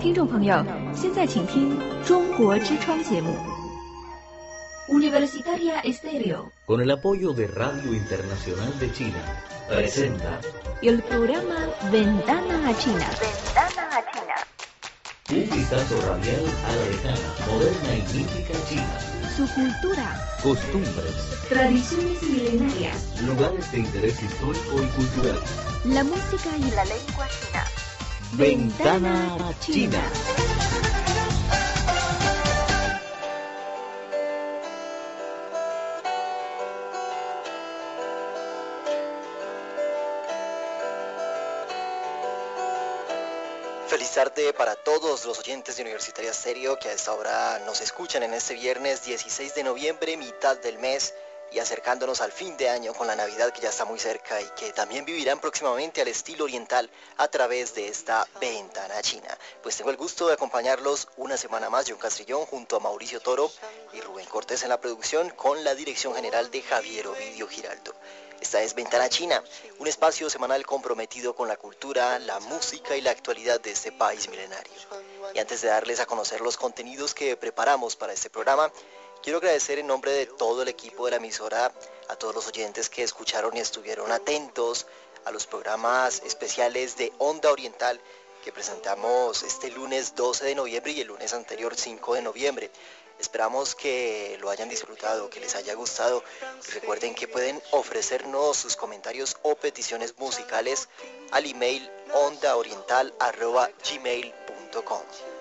听众朋友，现在请听中国之窗节目。Universitaria Estéreo. Con el apoyo de Radio Internacional de China, presenta el programa Ventana a China. Ventana a China. Un vistazo radial a la lejana, moderna y mítica China. Su cultura, Costumbres, tradiciones milenarias, lugares de interés histórico y cultural. la música y la La lengua china. Ventana China. Feliz tarde para todos los oyentes de Universitaria Stereo que a esta hora nos escuchan en este viernes 16 de noviembre, mitad del mes y acercándonos al fin de año con la Navidad que ya está muy cerca y que también vivirán próximamente al estilo oriental a través de esta ventana china. Pues tengo el gusto de acompañarlos una semana más, John Castrillón junto a Mauricio Toro y Rubén Cortés en la producción con la dirección general de Javier Ovidio Giraldo. Esta es Ventana China, un espacio semanal comprometido con la cultura, la música y la actualidad de este país milenario. Y antes de darles a conocer los contenidos que preparamos para este programa, quiero agradecer en nombre de todo el equipo de la emisora a todos los oyentes que escucharon y estuvieron atentos a los programas especiales de Onda Oriental que presentamos este lunes 12 de noviembre y el lunes anterior 5 de noviembre. Esperamos que lo hayan disfrutado, que les haya gustado. Recuerden que pueden ofrecernos sus comentarios o peticiones musicales al email ondaoriental.gmail.com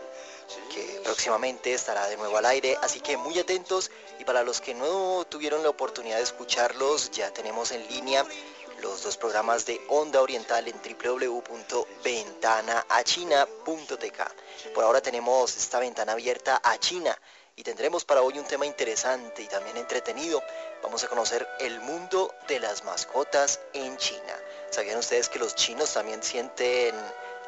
que próximamente estará de nuevo al aire, así que muy atentos y para los que no tuvieron la oportunidad de escucharlos, ya tenemos en línea los dos programas de Onda Oriental en www.ventanaachina.tk. Por ahora tenemos esta ventana abierta a China y tendremos para hoy un tema interesante y también entretenido. Vamos a conocer el mundo de las mascotas en China. ¿Sabían ustedes que los chinos también sienten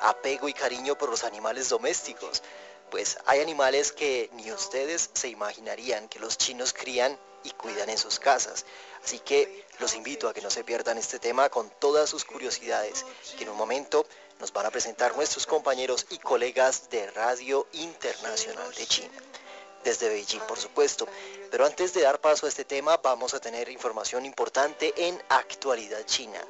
apego y cariño por los animales domésticos? Pues hay animales que ni ustedes se imaginarían que los chinos crían y cuidan en sus casas. Así que los invito a que no se pierdan este tema con todas sus curiosidades, que en un momento nos van a presentar nuestros compañeros y colegas de Radio Internacional de China. Desde Beijing, por supuesto. Pero antes de dar paso a este tema, vamos a tener información importante en Actualidad China.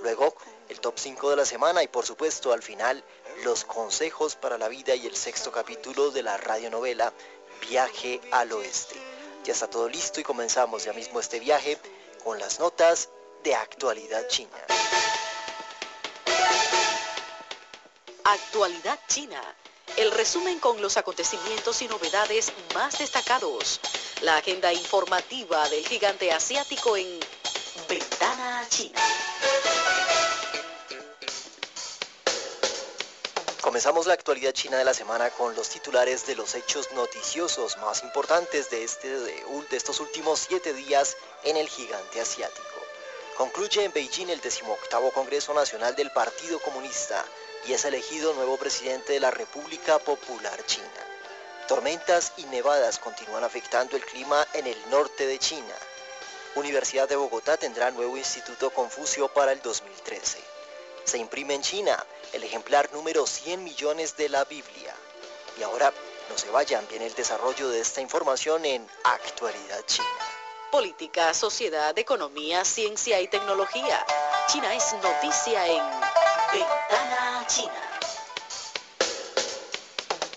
Luego, el top 5 de la semana y por supuesto al final, los consejos para la vida y el sexto capítulo de la radionovela Viaje al Oeste. Ya está todo listo y comenzamos ya mismo este viaje con las notas de actualidad china. Actualidad China. El resumen con los acontecimientos y novedades más destacados. La agenda informativa del gigante asiático en Ventana China. Comenzamos la actualidad china de la semana con los titulares de los hechos noticiosos más importantes de, este, de, estos últimos siete días en el gigante asiático. Concluye en Beijing el 18 Congreso Nacional del Partido Comunista y es elegido nuevo presidente de la República Popular China. Tormentas y nevadas continúan afectando el clima en el norte de China. Universidad de Bogotá tendrá nuevo Instituto Confucio para el 2013. Se imprime en China el ejemplar número 100 millones de la Biblia. Y ahora, no se vayan, viene el desarrollo de esta información en Actualidad China. Política, sociedad, economía, ciencia y tecnología. China es noticia en Ventana China.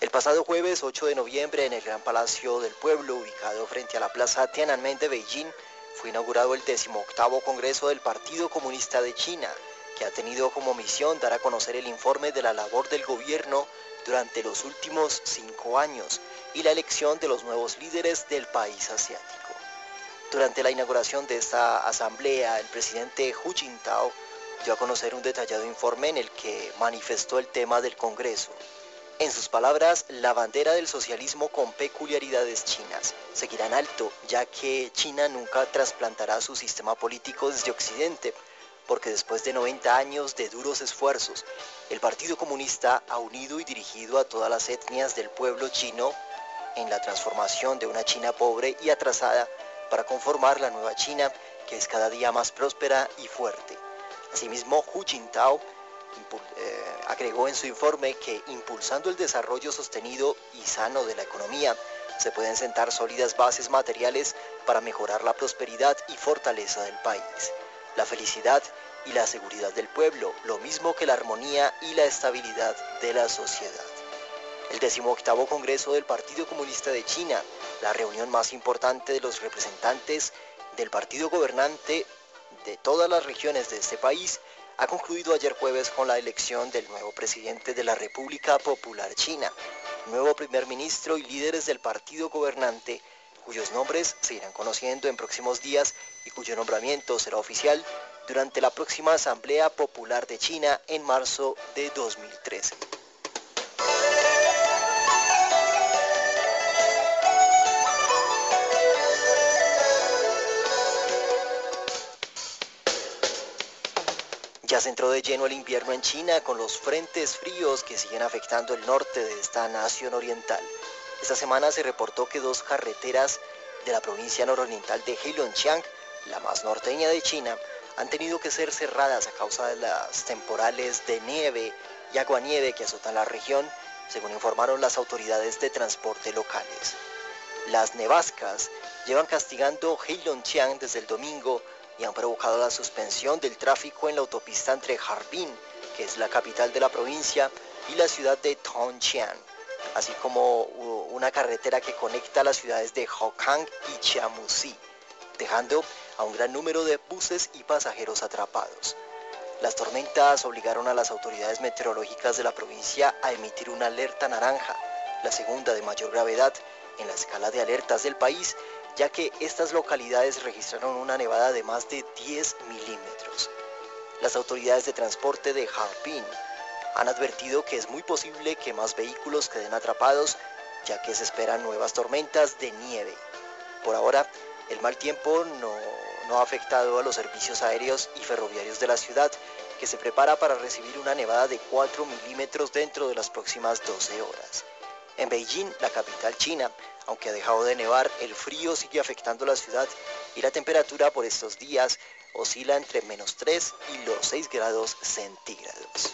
El pasado jueves 8 de noviembre en el Gran Palacio del Pueblo, ubicado frente a la Plaza Tiananmen de Beijing, fue inaugurado el 18 Congreso del Partido Comunista de China, que ha tenido como misión dar a conocer el informe de la labor del gobierno durante los últimos cinco años y la elección de los nuevos líderes del país asiático. Durante la inauguración de esta asamblea, el presidente Hu Jintao dio a conocer un detallado informe en el que manifestó el tema del Congreso. En sus palabras, la bandera del socialismo con peculiaridades chinas seguirá en alto, ya que China nunca trasplantará su sistema político desde Occidente, porque después de 90 años de duros esfuerzos, el Partido Comunista ha unido y dirigido a todas las etnias del pueblo chino en la transformación de una China pobre y atrasada para conformar la nueva China que es cada día más próspera y fuerte. Asimismo, Hu Jintao eh, agregó en su informe que impulsando el desarrollo sostenido y sano de la economía, se pueden sentar sólidas bases materiales para mejorar la prosperidad y fortaleza del país, la felicidad y la seguridad del pueblo, lo mismo que la armonía y la estabilidad de la sociedad. El 18 Congreso del Partido Comunista de China, la reunión más importante de los representantes del partido gobernante de todas las regiones de este país, ha concluido ayer jueves con la elección del nuevo presidente de la República Popular China, nuevo primer ministro y líderes del partido gobernante, cuyos nombres se irán conociendo en próximos días y cuyo nombramiento será oficial durante la próxima Asamblea Popular de China en marzo de 2013. Ya se entró de lleno el invierno en China con los frentes fríos que siguen afectando el norte de esta nación oriental. Esta semana se reportó que dos carreteras de la provincia nororiental de Heilongjiang, la más norteña de China, han tenido que ser cerradas a causa de las temporales de nieve y aguanieve que azotan la región, según informaron las autoridades de transporte locales. Las nevascas llevan castigando Heilongjiang desde el domingo y han provocado la suspensión del tráfico en la autopista entre Harbin, que es la capital de la provincia, y la ciudad de Tongjiang, así como una carretera que conecta las ciudades de Hokang y Chiamusi, dejando a un gran número de buses y pasajeros atrapados. Las tormentas obligaron a las autoridades meteorológicas de la provincia a emitir una alerta naranja, la segunda de mayor gravedad en la escala de alertas del país, ya que estas localidades registraron una nevada de más de 10 milímetros. Las autoridades de transporte de Harbin han advertido que es muy posible que más vehículos queden atrapados, ya que se esperan nuevas tormentas de nieve. Por ahora, el mal tiempo no, ha afectado a los servicios aéreos y ferroviarios de la ciudad, que se prepara para recibir una nevada de 4 milímetros dentro de las próximas 12 horas. En Beijing, la capital china, aunque ha dejado de nevar, el frío sigue afectando la ciudad y la temperatura por estos días oscila entre menos 3 y los 6 grados centígrados.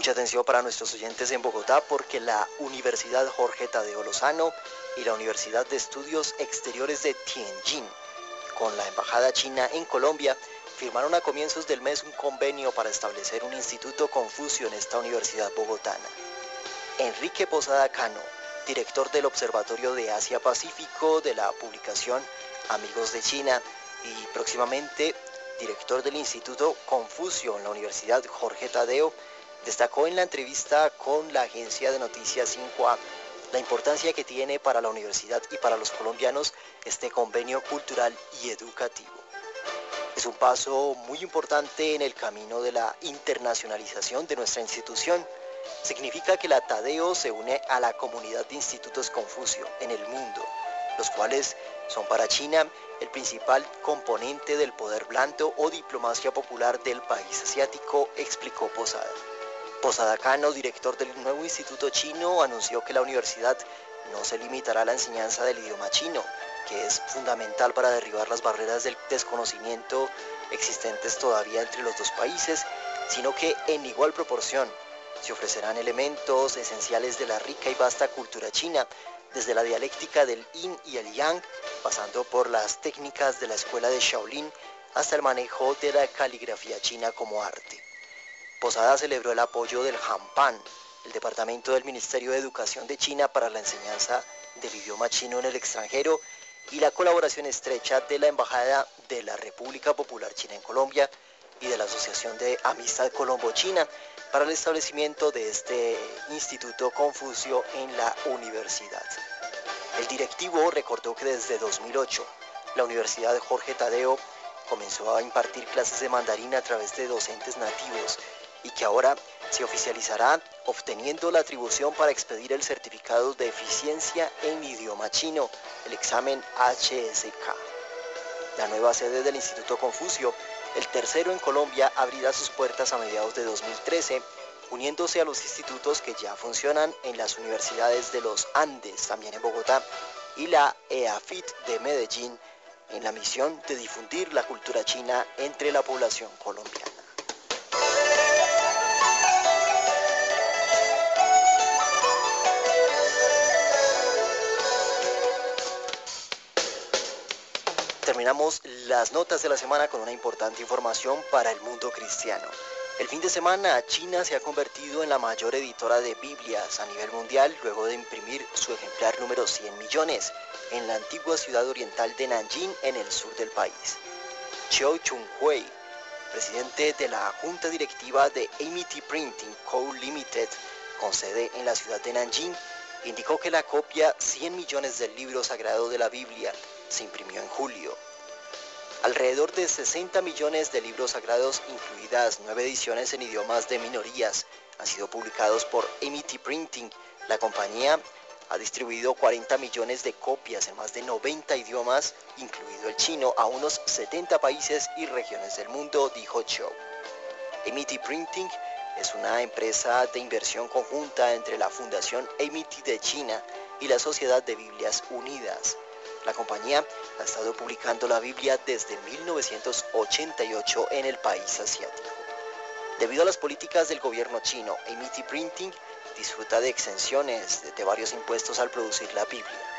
Mucha atención para nuestros oyentes en Bogotá porque la Universidad Jorge Tadeo Lozano y la Universidad de Estudios Exteriores de Tianjin con la Embajada China en Colombia, firmaron a comienzos del mes un convenio para establecer un instituto Confucio en esta universidad bogotana. Enrique Posada Cano, director del Observatorio de Asia-Pacífico de la publicación Amigos de China y próximamente director del Instituto Confucio en la Universidad Jorge Tadeo, destacó en la entrevista con la agencia de noticias Xinhua la importancia que tiene para la universidad y para los colombianos este convenio cultural y educativo. Es un paso muy importante en el camino de la internacionalización de nuestra institución. Significa que la Tadeo se une a la comunidad de institutos Confucio en el mundo, los cuales son para China el principal componente del poder blando o diplomacia popular del país asiático, explicó Posada. Posada Cano, director del nuevo Instituto Chino, anunció que la universidad no se limitará a la enseñanza del idioma chino, que es fundamental para derribar las barreras del desconocimiento existentes todavía entre los dos países, sino que en igual proporción se ofrecerán elementos esenciales de la rica y vasta cultura china, desde la dialéctica del yin y el yang, pasando por las técnicas de la escuela de Shaolin, hasta el manejo de la caligrafía china como arte. Posada celebró el apoyo del Hampan, el Departamento del Ministerio de Educación de China para la enseñanza del idioma chino en el extranjero y la colaboración estrecha de la Embajada de la República Popular China en Colombia, y de la Asociación de Amistad Colombo-China para el establecimiento de este Instituto Confucio en la universidad. El directivo recordó que desde 2008 la Universidad Jorge Tadeo comenzó a impartir clases de mandarín a través de docentes nativos y que ahora se oficializará obteniendo la atribución para expedir el certificado de eficiencia en idioma chino, el examen HSK. La nueva sede del Instituto Confucio, el tercero en Colombia, abrirá sus puertas a mediados de 2013, uniéndose a los institutos que ya funcionan en las universidades de los Andes, también en Bogotá, y la EAFIT de Medellín, en la misión de difundir la cultura china entre la población colombiana. Terminamos las notas de la semana con una importante información para el mundo cristiano. El fin de semana, China se ha convertido en la mayor editora de Biblias a nivel mundial luego de imprimir su ejemplar número 100 millones en la antigua ciudad oriental de Nanjing en el sur del país. Chiu Chung-hui, presidente de la junta directiva de Amity Printing Co. Limited, con sede en la ciudad de Nanjing, indicó que la copia 100 millones del libro sagrado de la Biblia se imprimió en julio. Alrededor de 60 millones de libros sagrados, incluidas nueve ediciones en idiomas de minorías, han sido publicados por Amity Printing. La compañía ha distribuido 40 millones de copias en más de 90 idiomas, incluido el chino, a unos 70 países y regiones del mundo, dijo Cho. Amity Printing es una empresa de inversión conjunta entre la Fundación Amity de China y la Sociedad de Biblias Unidas. La compañía ha estado publicando la Biblia desde 1988 en el país asiático. Debido a las políticas del gobierno chino, Amity Printing disfruta de exenciones de varios impuestos al producir la Biblia.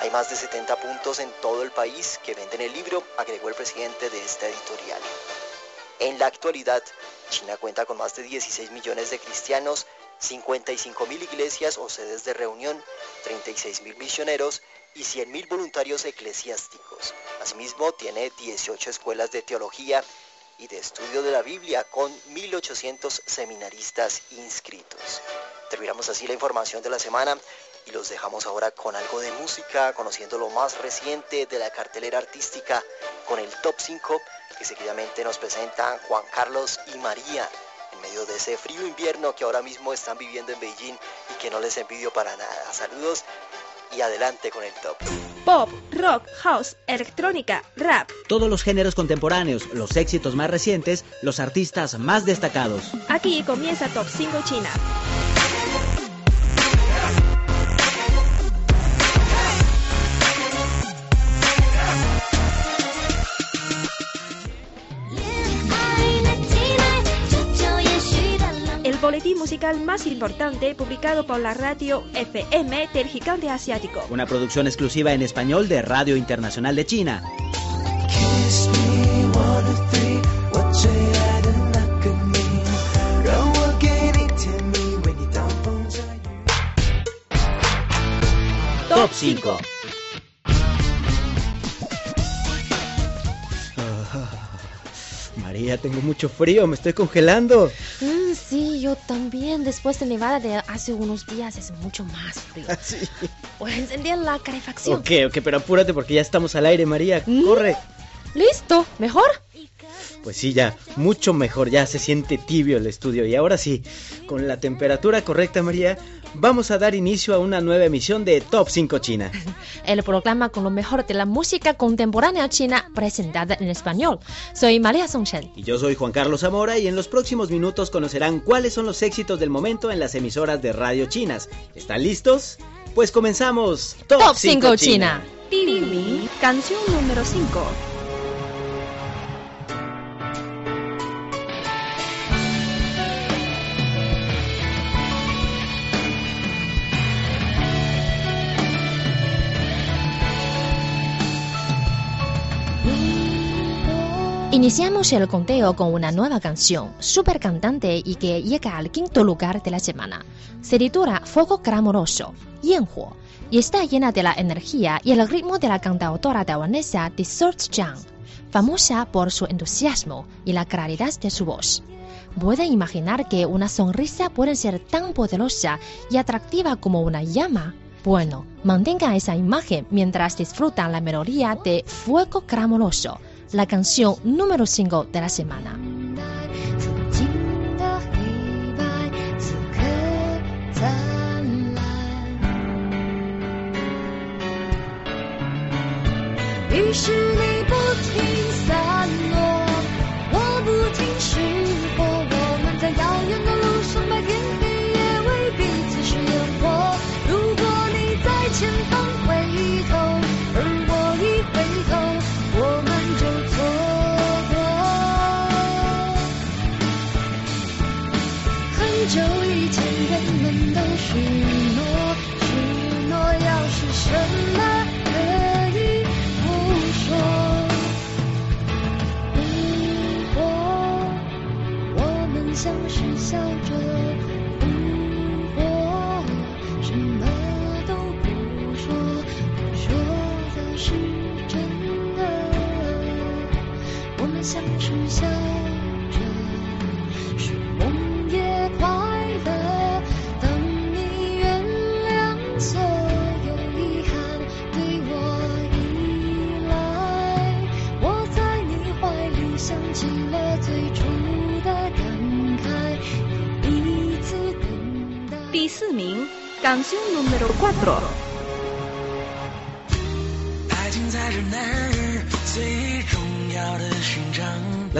Hay más de 70 puntos en todo el país que venden el libro, agregó el presidente de esta editorial. En la actualidad, China cuenta con más de 16 millones de cristianos, 55 mil iglesias o sedes de reunión, 36 mil misioneros y 100.000 voluntarios eclesiásticos. Asimismo, tiene 18 escuelas de teología y de estudio de la Biblia con 1.800 seminaristas inscritos. Terminamos así la información de la semana y los dejamos ahora con algo de música, conociendo lo más reciente de la cartelera artística con el top 5 que seguidamente nos presentan Juan Carlos y María en medio de ese frío invierno que ahora mismo están viviendo en Beijing y que no les envidio para nada. Saludos y adelante con el top. Pop, rock, house, electrónica, rap. Todos los géneros contemporáneos, los éxitos más recientes, los artistas más destacados. Aquí comienza Top 5 China. Musical más importante publicado por la radio FM del gigante asiático. Una producción exclusiva en español de Radio Internacional de China. Top 5 María, tengo mucho frío, me estoy congelando. Mm, sí, yo también. Después de nevada de hace unos días es mucho más frío. Sí. Voy a encender la calefacción. Ok, ok, pero apúrate porque ya estamos al aire, María. Mm. Corre. ¿Listo? ¿Mejor? Pues sí, ya, mucho mejor, ya se siente tibio el estudio. Y ahora sí, con la temperatura correcta, María, vamos a dar inicio a una nueva emisión de Top 5 China. El programa con lo mejor de la música contemporánea china presentada en español. Soy María Songchen. Y yo soy Juan Carlos Zamora y en los próximos minutos conocerán cuáles son los éxitos del momento en las emisoras de radio chinas. ¿Están listos? Pues comenzamos. Top 5 China. Pili, canción número 5. Iniciamos el conteo con una nueva canción, super cantante y que llega al quinto lugar de la semana. Se titula Fuego Clamoroso, Yanhuo, y está llena de la energía y el ritmo de la cantautora taiwanesa de Search Zhang, famosa por su entusiasmo y la claridad de su voz. ¿Pueden imaginar que una sonrisa puede ser tan poderosa y atractiva como una llama? Bueno, mantengan esa imagen mientras disfrutan la melodía de Fuego Clamoroso, la canción número 5 de la semana. 于是你不停散落，我不停失火，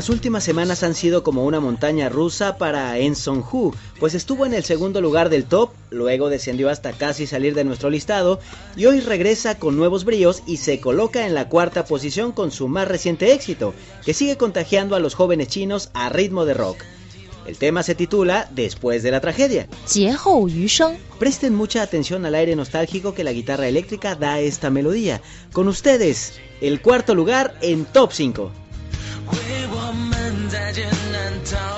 Las últimas semanas han sido como una montaña rusa para En Song Hu, pues estuvo en el segundo lugar del top, luego descendió hasta casi salir de nuestro listado y hoy regresa con nuevos bríos y se coloca en la cuarta posición con su más reciente éxito, que sigue contagiando a los jóvenes chinos a ritmo de rock. El tema se titula Después de la tragedia. Presten mucha atención al aire nostálgico que la guitarra eléctrica da a esta melodía. Con ustedes, el cuarto lugar en Top 5. Canción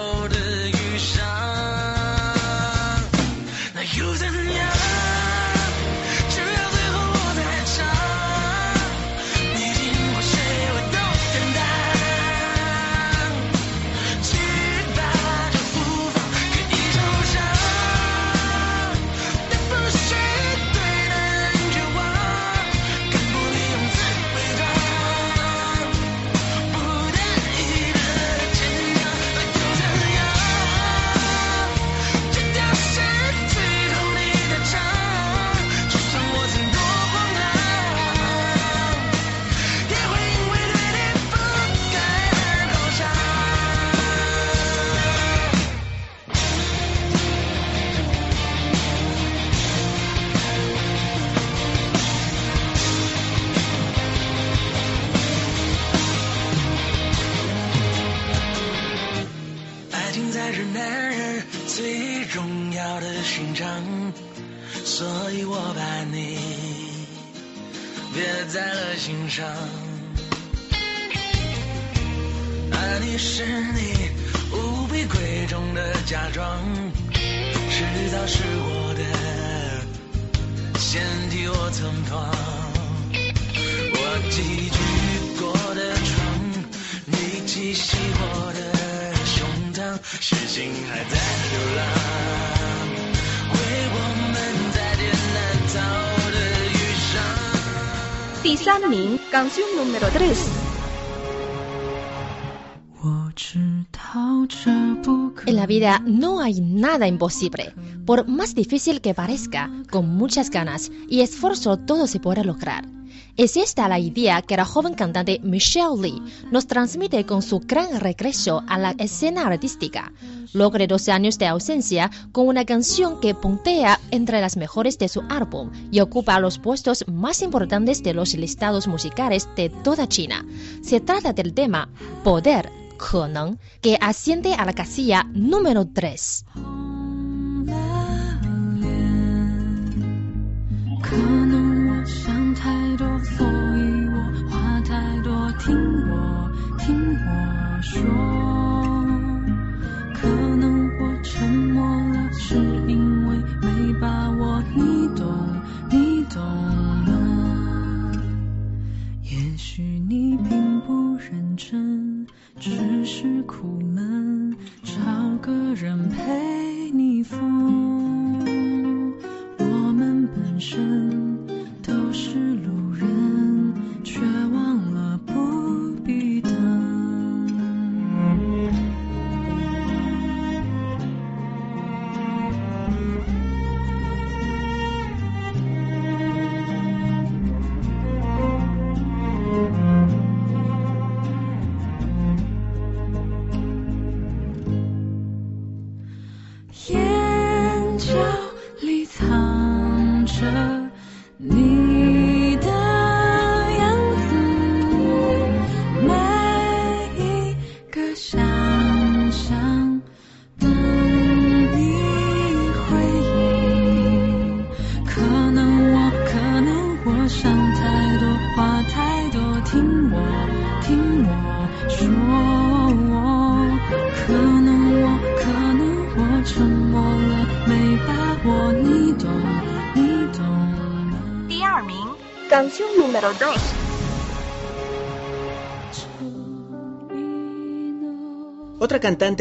número 3. En la vida no hay nada imposible. Por más difícil que parezca, con muchas ganas y esfuerzo todo se puede lograr. Es esta la idea que la joven cantante Michelle Lee nos transmite con su gran regreso a la escena artística. Logre 12 años de ausencia con una canción que puntea entre las mejores de su álbum y ocupa los puestos más importantes de los listados musicales de toda China. Se trata del tema Poder, que asciende a la casilla número 3. beautiful.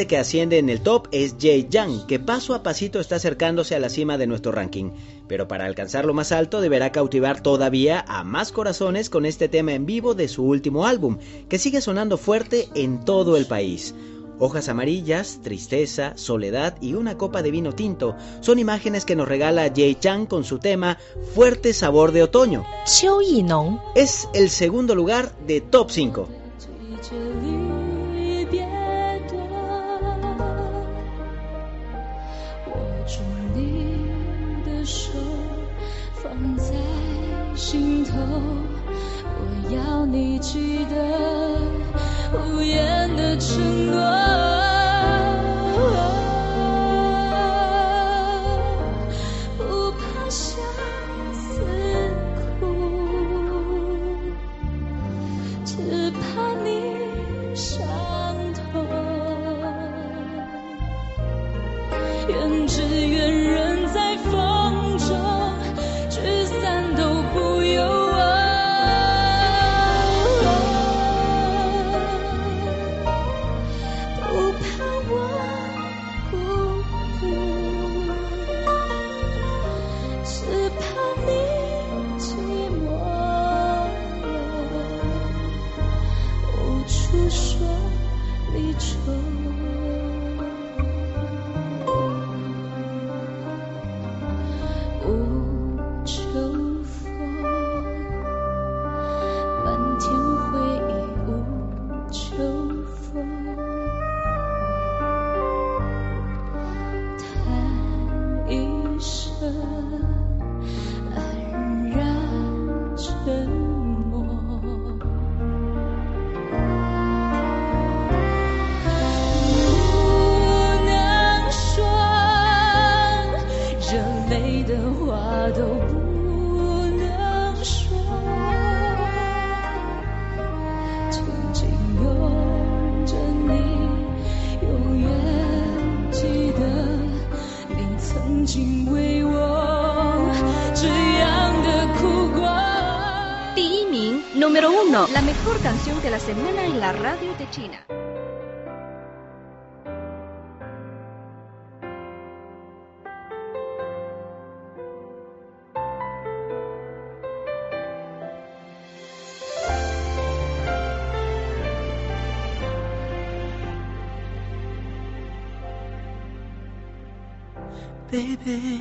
Que asciende en el top es Jay Young, que paso a pasito está acercándose a la cima de nuestro ranking. Pero para alcanzar lo más alto deberá cautivar todavía a más corazones con este tema en vivo de su último álbum, que sigue sonando fuerte en todo el país. Hojas amarillas, tristeza, soledad y una copa de vino tinto son imágenes que nos regala Jay Chang con su tema Fuerte Sabor de Otoño. Es el segundo lugar de Top 5. 要你记得无言的承诺。Canción de la semana en la radio de China. Baby.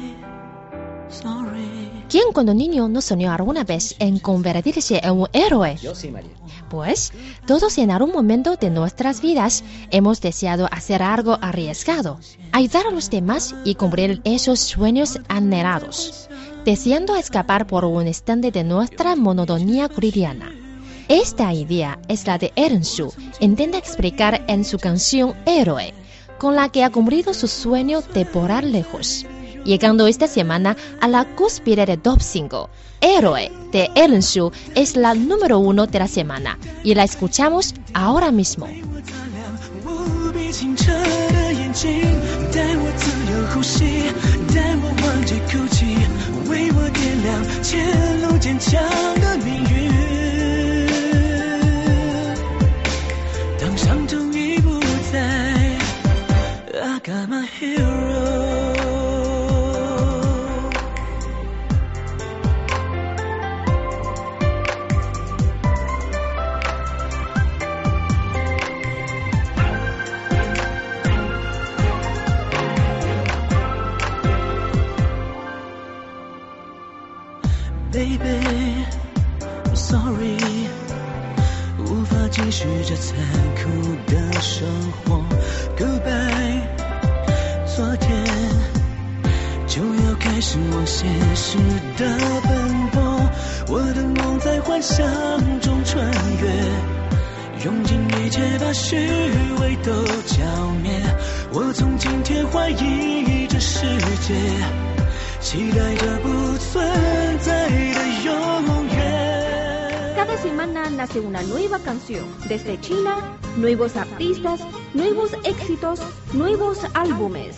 ¿Quién cuando niño no soñó alguna vez en convertirse en un héroe? Yo sí, María. Pues todos en algún momento de nuestras vidas hemos deseado hacer algo arriesgado, ayudar a los demás y cumplir esos sueños anhelados, deseando escapar por un instante de nuestra monotonía cotidiana. Esta idea es la de Eren Su, intenta explicar en su canción Héroe, con la que ha cumplido su sueño de volar lejos llegando esta semana a la cúspide de top 5. Héroe de Ellen Shu es la número uno de la semana y la escuchamos ahora mismo. Baby，I'm sorry，无法继续这残酷的生活。Goodbye，昨天就要开始往现实的奔波。我的梦在幻想中穿越，用尽一切把虚伪都浇灭。我从今天怀疑这世界。期待着不存在的永远。 Cada semana nace una nueva canción. Desde China, nuevos artistas, nuevos éxitos, nuevos álbumes.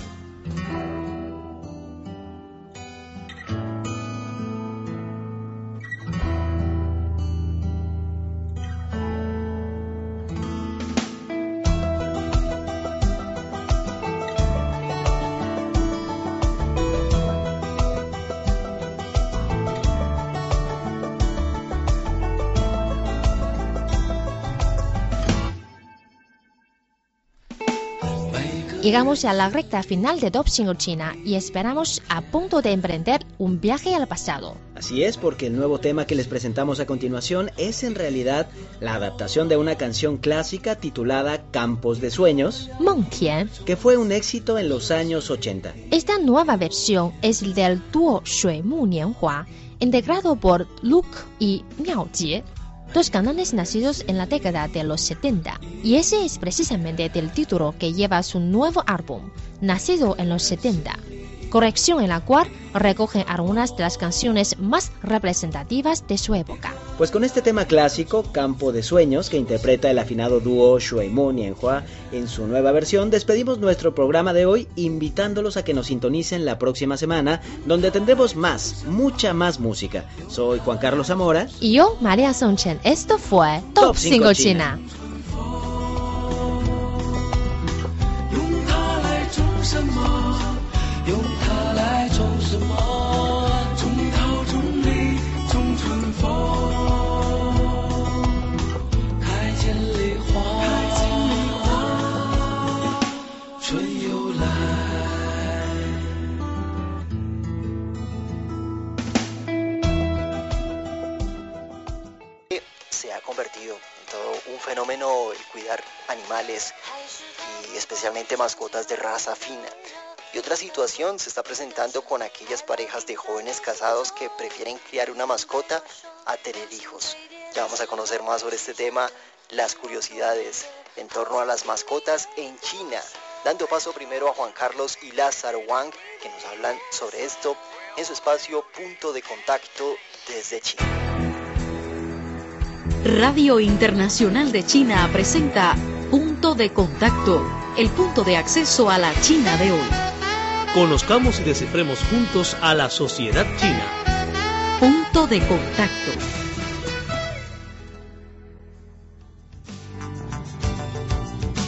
Llegamos a la recta final de Top Single China y esperamos a punto de emprender un viaje al pasado. Así es, porque el nuevo tema que les presentamos a continuación es en realidad la adaptación de una canción clásica titulada Campos de Sueños, Meng Tian. que fue un éxito en los años 80. Esta nueva versión es del dúo Shui Mu Nianhua, integrado por Luke y Miao Jie, dos cantantes nacidos en la década de los 70. Y ese es precisamente del título que lleva su nuevo álbum, nacido en los 70. Corrección en la cual recoge algunas de las canciones más representativas de su época. Pues con este tema clásico, Campo de Sueños, que interpreta el afinado dúo Shui Mu Nianhua en su nueva versión, despedimos nuestro programa de hoy invitándolos a que nos sintonicen la próxima semana, donde tendremos más, mucha más música. Soy Juan Carlos Zamora. Y yo, María Songchen, esto fue Top, Top 5 5 China. China. Un fenómeno el cuidar animales y especialmente mascotas de raza fina. Y otra situación se está presentando con aquellas parejas de jóvenes casados que prefieren criar una mascota a tener hijos. Ya vamos a conocer más sobre este tema, las curiosidades en torno a las mascotas en China. Dando paso primero a Juan Carlos y Lázaro Wang, que nos hablan sobre esto en su espacio Punto de Contacto desde China. Radio Internacional de China presenta Punto de Contacto, el punto de acceso a la China de hoy. Conozcamos y descifremos juntos a la sociedad china. Punto de Contacto.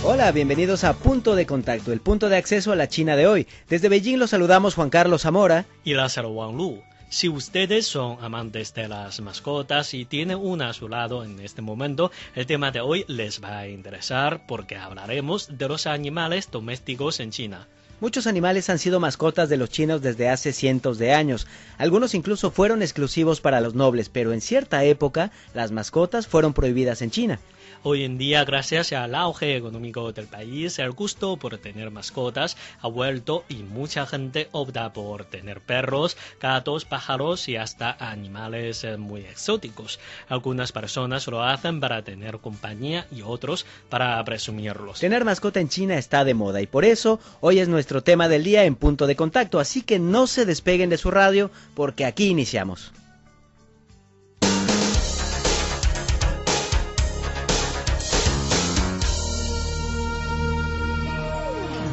Hola, bienvenidos a Punto de Contacto, el punto de acceso a la China de hoy. Desde Beijing los saludamos Juan Carlos Zamora. Y Lázaro Wang Lu. Si ustedes son amantes de las mascotas y tienen una a su lado en este momento, el tema de hoy les va a interesar porque hablaremos de los animales domésticos en China. Muchos animales han sido mascotas de los chinos desde hace cientos de años. Algunos incluso fueron exclusivos para los nobles, pero en cierta época las mascotas fueron prohibidas en China. Hoy en día, gracias al auge económico del país, el gusto por tener mascotas ha vuelto y mucha gente opta por tener perros, gatos, pájaros y hasta animales eh, muy exóticos. Algunas personas lo hacen para tener compañía y otros para presumirlos. Tener mascota en China está de moda y por eso hoy es nuestro tema del día en punto de contacto, así que no se despeguen de su radio porque aquí iniciamos.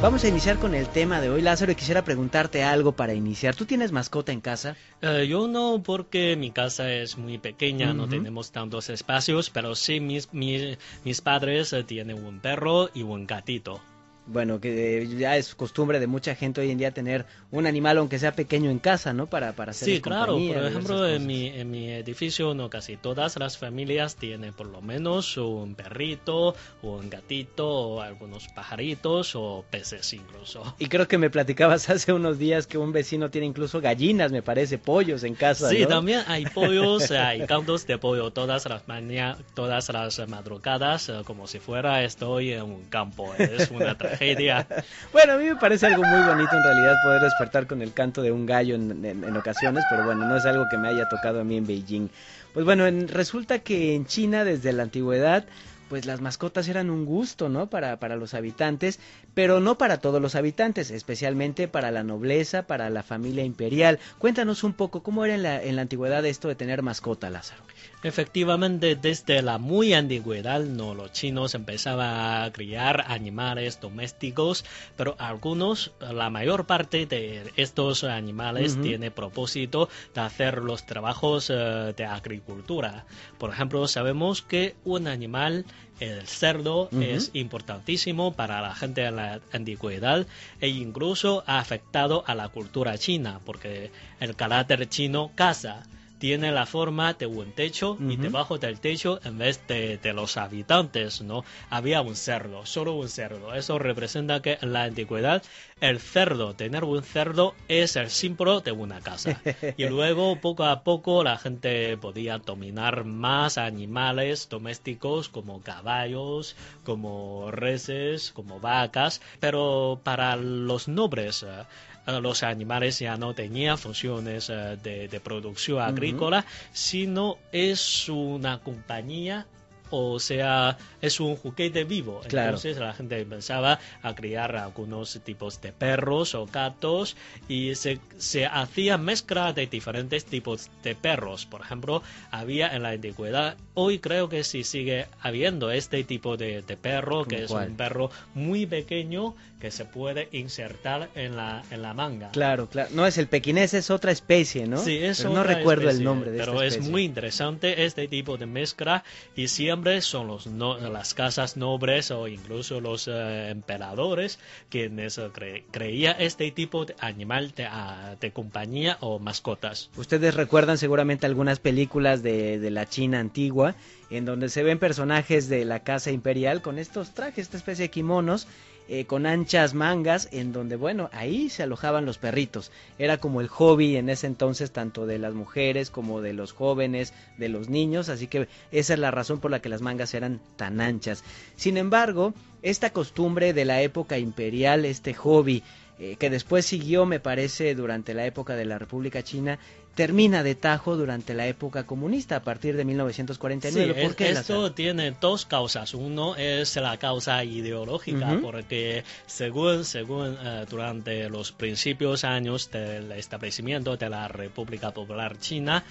Vamos a iniciar con el tema de hoy, Lázaro, y quisiera preguntarte algo para iniciar. ¿Tú tienes mascota en casa? Eh, yo no, porque mi casa es muy pequeña, no tenemos tantos espacios, pero sí mis, mis, mis padres eh, tienen un perro y un gatito. Bueno, que ya es costumbre de mucha gente hoy en día tener un animal, aunque sea pequeño, en casa, ¿no? Para, para hacer Sí, claro. Por ejemplo, en mi, en mi edificio, no casi todas las familias tienen por lo menos un perrito, un gatito, o algunos pajaritos o peces incluso. Y creo que me platicabas hace unos días que un vecino tiene incluso gallinas, me parece, pollos en casa. Sí, ¿no? también hay pollos, hay caldos de pollo todas las mañanas, todas las madrugadas, eh, como si fuera estoy en un campo. Es una tragedia. Bueno, a mí me parece algo muy bonito en realidad poder despertar con el canto de un gallo en, ocasiones, pero bueno, no es algo que me haya tocado a mí en Beijing. Pues bueno, en- resulta que en China desde la antigüedad pues las mascotas eran un gusto, ¿no? Para, para los habitantes, pero no para todos los habitantes, especialmente para la nobleza, para la familia imperial. Cuéntanos un poco, ¿cómo era en la, en la antigüedad esto de tener mascota, Lázaro? Efectivamente, desde la muy antigüedad, no, los chinos empezaban a criar animales domésticos, pero algunos, la mayor parte de estos animales tiene propósito de hacer los trabajos eh, de agricultura. Por ejemplo, sabemos que un animal el cerdo es importantísimo para la gente de la antigüedad e incluso ha afectado a la cultura china porque el carácter chino caza tiene la forma de un techo y debajo del techo en vez de, de los habitantes no había un cerdo solo un cerdo. Eso representa que en la antigüedad el cerdo tener un cerdo es el símbolo de una casa. Y luego poco a poco la gente podía dominar más animales domésticos como caballos como reses como vacas. Pero para los nobles eh, los animales ya no tenían funciones eh, de, de producción agrícola, sino es una compañía, o sea, es un juguete vivo. Claro. Entonces la gente empezaba a criar algunos tipos de perros o gatos y se, se hacía mezcla de diferentes tipos de perros. Por ejemplo, había en la antigüedad, hoy creo que sí sigue habiendo este tipo de, de perro, que ¿Cómo es cuál? un perro muy pequeño que se puede insertar en la, en la manga. Claro, claro. No es el pequinés, es otra especie, ¿no? Sí, es Pero no recuerdo el especie, nombre de Pero esta es muy interesante este tipo de mezcla y siempre son los no- las casas nobles o incluso los eh, emperadores quienes eh, cre- creía este tipo de animal de, ah, de compañía o mascotas. Ustedes recuerdan seguramente algunas películas de, de la China antigua, en donde se ven personajes de la casa imperial con estos trajes, esta especie de kimonos, eh, con anchas mangas, en donde, bueno, ahí se alojaban los perritos. Era como el hobby en ese entonces, tanto de las mujeres como de los jóvenes, de los niños, así que esa es la razón por la que las mangas eran tan anchas. Sin embargo, esta costumbre de la época imperial, este hobby, eh, que después siguió, me parece, durante la época de la República China, termina de tajo durante la época comunista, a partir de 1949. Sí, ¿Por qué, esto tiene dos causas. Uno es la causa ideológica, porque según, según eh, durante los principios años del establecimiento de la República Popular China,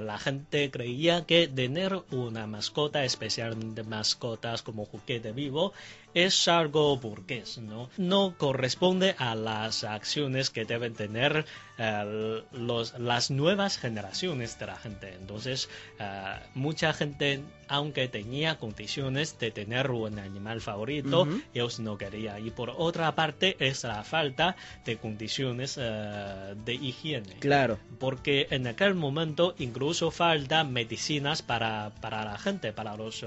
la gente creía que tener una mascota, especialmente mascotas como juguete vivo, es algo burgués, ¿no? No corresponde a las acciones que deben tener eh, los, las nuevas generaciones de la gente. Entonces, eh, mucha gente, aunque tenía condiciones de tener un animal favorito, ellos no querían. Y por otra parte, es la falta de condiciones eh, de higiene. Claro. Porque en aquel momento incluso falta medicinas para, para la gente, para los...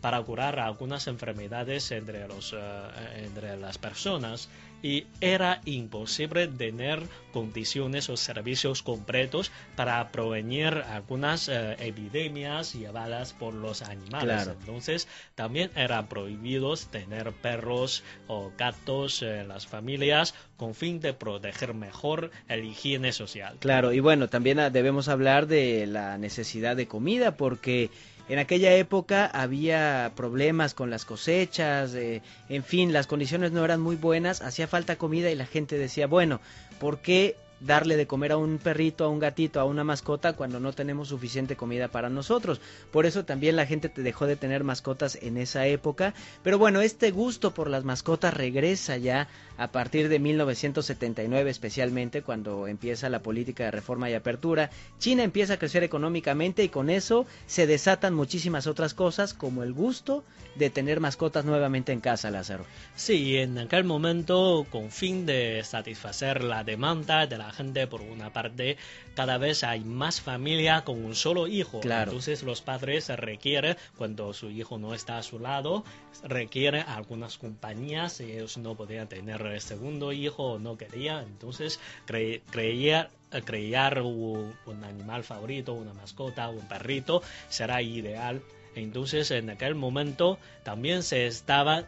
para curar algunas enfermedades entre, los, eh, entre las personas y era imposible tener condiciones o servicios completos para prevenir algunas eh, epidemias llevadas por los animales. Claro. Entonces también eran prohibidos tener perros o gatos en las familias con fin de proteger mejor la higiene social. Claro, y bueno, también ah, debemos hablar de la necesidad de comida, porque en aquella época había problemas con las cosechas, eh, en fin, las condiciones no eran muy buenas, hacía falta comida y la gente decía, bueno, ¿por qué darle de comer a un perrito, a un gatito, a una mascota cuando no tenemos suficiente comida para nosotros. Por eso también la gente dejó de tener mascotas en esa época. Pero bueno, este gusto por las mascotas regresa ya a partir de 1979 especialmente cuando empieza la política de reforma y apertura. China empieza a crecer económicamente y con eso se desatan muchísimas otras cosas como el gusto de tener mascotas nuevamente en casa, Lázaro. Sí, en aquel momento, con fin de satisfacer la demanda de la gente, por una parte, cada vez hay más familia con un solo hijo. Claro. Entonces los padres requieren, cuando su hijo no está a su lado, requieren algunas compañías, ellos no podían tener el segundo hijo no querían, entonces cre creía crear un, un animal favorito, una mascota, un perrito, será ideal entonces, en aquel momento también se estaba